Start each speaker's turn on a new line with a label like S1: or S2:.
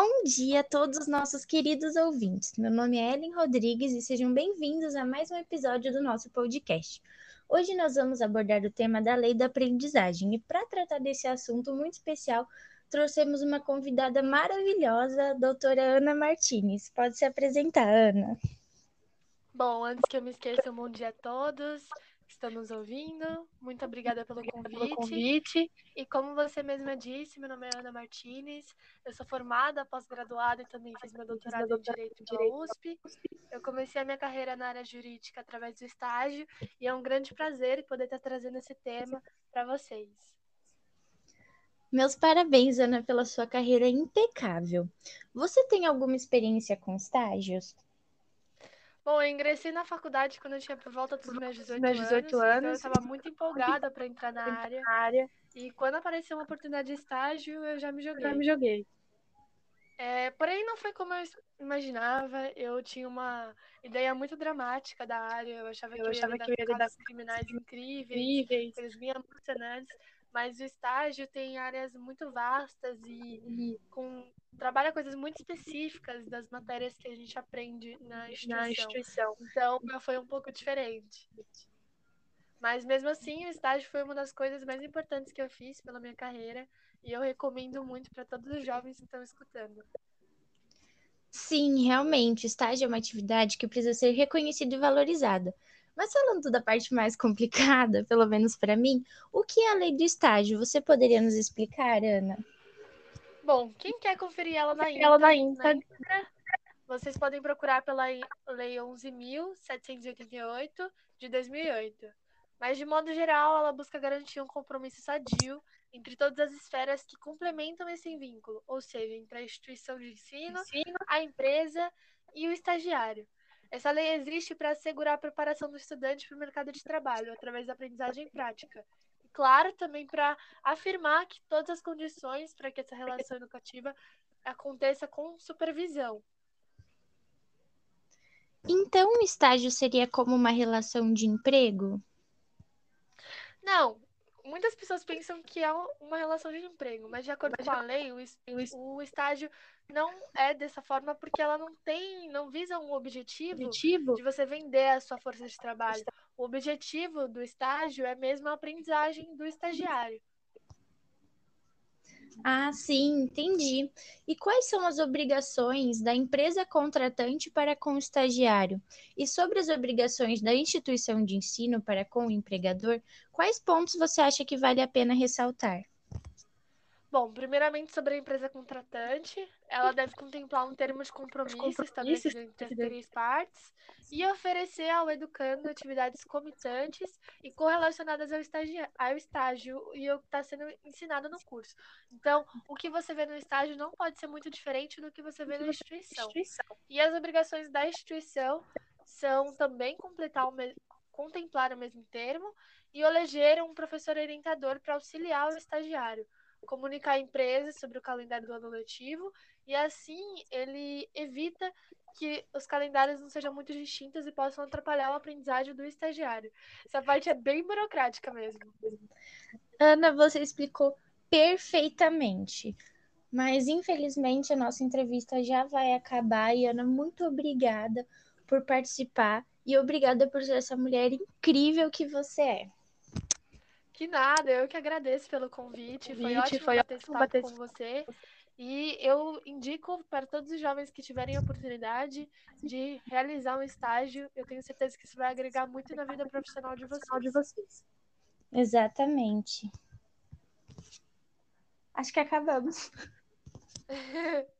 S1: Bom dia a todos os nossos queridos ouvintes. Meu nome é Ellen Rodrigues e sejam bem-vindos a mais um episódio do nosso podcast. Hoje nós vamos abordar o tema da lei da aprendizagem e para tratar desse assunto muito especial, trouxemos uma convidada maravilhosa, a doutora Ana Martinez. Pode se apresentar, Ana.
S2: Bom, antes que eu me esqueça, um bom dia a todos estão nos ouvindo. Muito obrigada pelo convite. pelo convite. E como você mesma disse, meu nome é Ana Martinez. Eu sou formada, pós-graduada e também fiz meu doutorado em Direito pela USP. Eu comecei a minha carreira na área jurídica através do estágio e é um grande prazer poder estar trazendo esse tema para vocês.
S1: Meus parabéns, Ana, pela sua carreira impecável. Você tem alguma experiência com estágios?
S2: Bom, eu ingressei na faculdade quando eu tinha por volta dos meus 18, meus 18 anos, anos, então eu estava muito empolgada para entrar na área, área. E quando apareceu uma oportunidade de estágio, eu já me joguei. Já
S1: me joguei.
S2: É, porém, não foi como eu imaginava. Eu tinha uma ideia muito dramática da área. Eu achava eu que eu achava ia lidar com casos criminais incríveis, incríveis. coisas bem emocionantes. Mas o estágio tem áreas muito vastas e, e com trabalha coisas muito específicas das matérias que a gente aprende na instituição. Na instituição. Então, foi um pouco diferente. Mas mesmo assim, o estágio foi uma das coisas mais importantes que eu fiz pela minha carreira e eu recomendo muito para todos os jovens que estão escutando.
S1: Sim, realmente, o estágio é uma atividade que precisa ser reconhecida e valorizada. Mas falando da parte mais complicada, pelo menos para mim, o que é a lei do estágio? Você poderia nos explicar, Ana?
S2: Bom, quem quer conferir ela na íntegra, ela na íntegra, vocês podem procurar pela Lei 11.788 de 2008. Mas, de modo geral, ela busca garantir um compromisso sadio entre todas as esferas que complementam esse vínculo, ou seja, entre a instituição de ensino, ensino. a empresa e o estagiário. Essa lei existe para assegurar a preparação do estudante para o mercado de trabalho, através da aprendizagem prática, claro, também para afirmar que todas as condições para que essa relação educativa aconteça com supervisão.
S1: Então, o estágio seria como uma relação de emprego?
S2: Não, muitas pessoas pensam que é uma relação de emprego, mas de acordo com a lei, o, estágio não é dessa forma porque ela não tem, não visa um objetivo, objetivo? de você vender a sua força de trabalho. O objetivo do estágio é mesmo a aprendizagem do estagiário.
S1: Ah, sim, entendi. E quais são as obrigações da empresa contratante para com o estagiário? E sobre as obrigações da instituição de ensino para com o empregador, quais pontos você acha que vale a pena ressaltar?
S2: Bom, primeiramente sobre a empresa contratante, ela deve contemplar um termo de compromisso estabelecido entre as três partes e oferecer ao educando atividades comitantes e correlacionadas ao estágio, ao estágio e o que está sendo ensinado no curso. Então, o que você vê no estágio não pode ser muito diferente do que você vê na instituição. E as obrigações da instituição são também completar o contemplar o mesmo termo e eleger um professor orientador para auxiliar o estagiário comunicar à empresa sobre o calendário do ano letivo e assim ele evita que os calendários não sejam muito distintos e possam atrapalhar o aprendizagem do estagiário. Essa parte é bem burocrática mesmo.
S1: Ana, você explicou perfeitamente. Mas infelizmente a nossa entrevista já vai acabar e Ana, muito obrigada por participar e obrigada por ser essa mulher incrível que você é.
S2: Que nada, eu que agradeço pelo convite. convite foi ótimo foi bater esse papo com você. E eu indico para todos os jovens que tiverem a oportunidade de realizar um estágio, eu tenho certeza que isso vai agregar muito na vida profissional de vocês. De vocês.
S1: Exatamente. Acho que acabamos.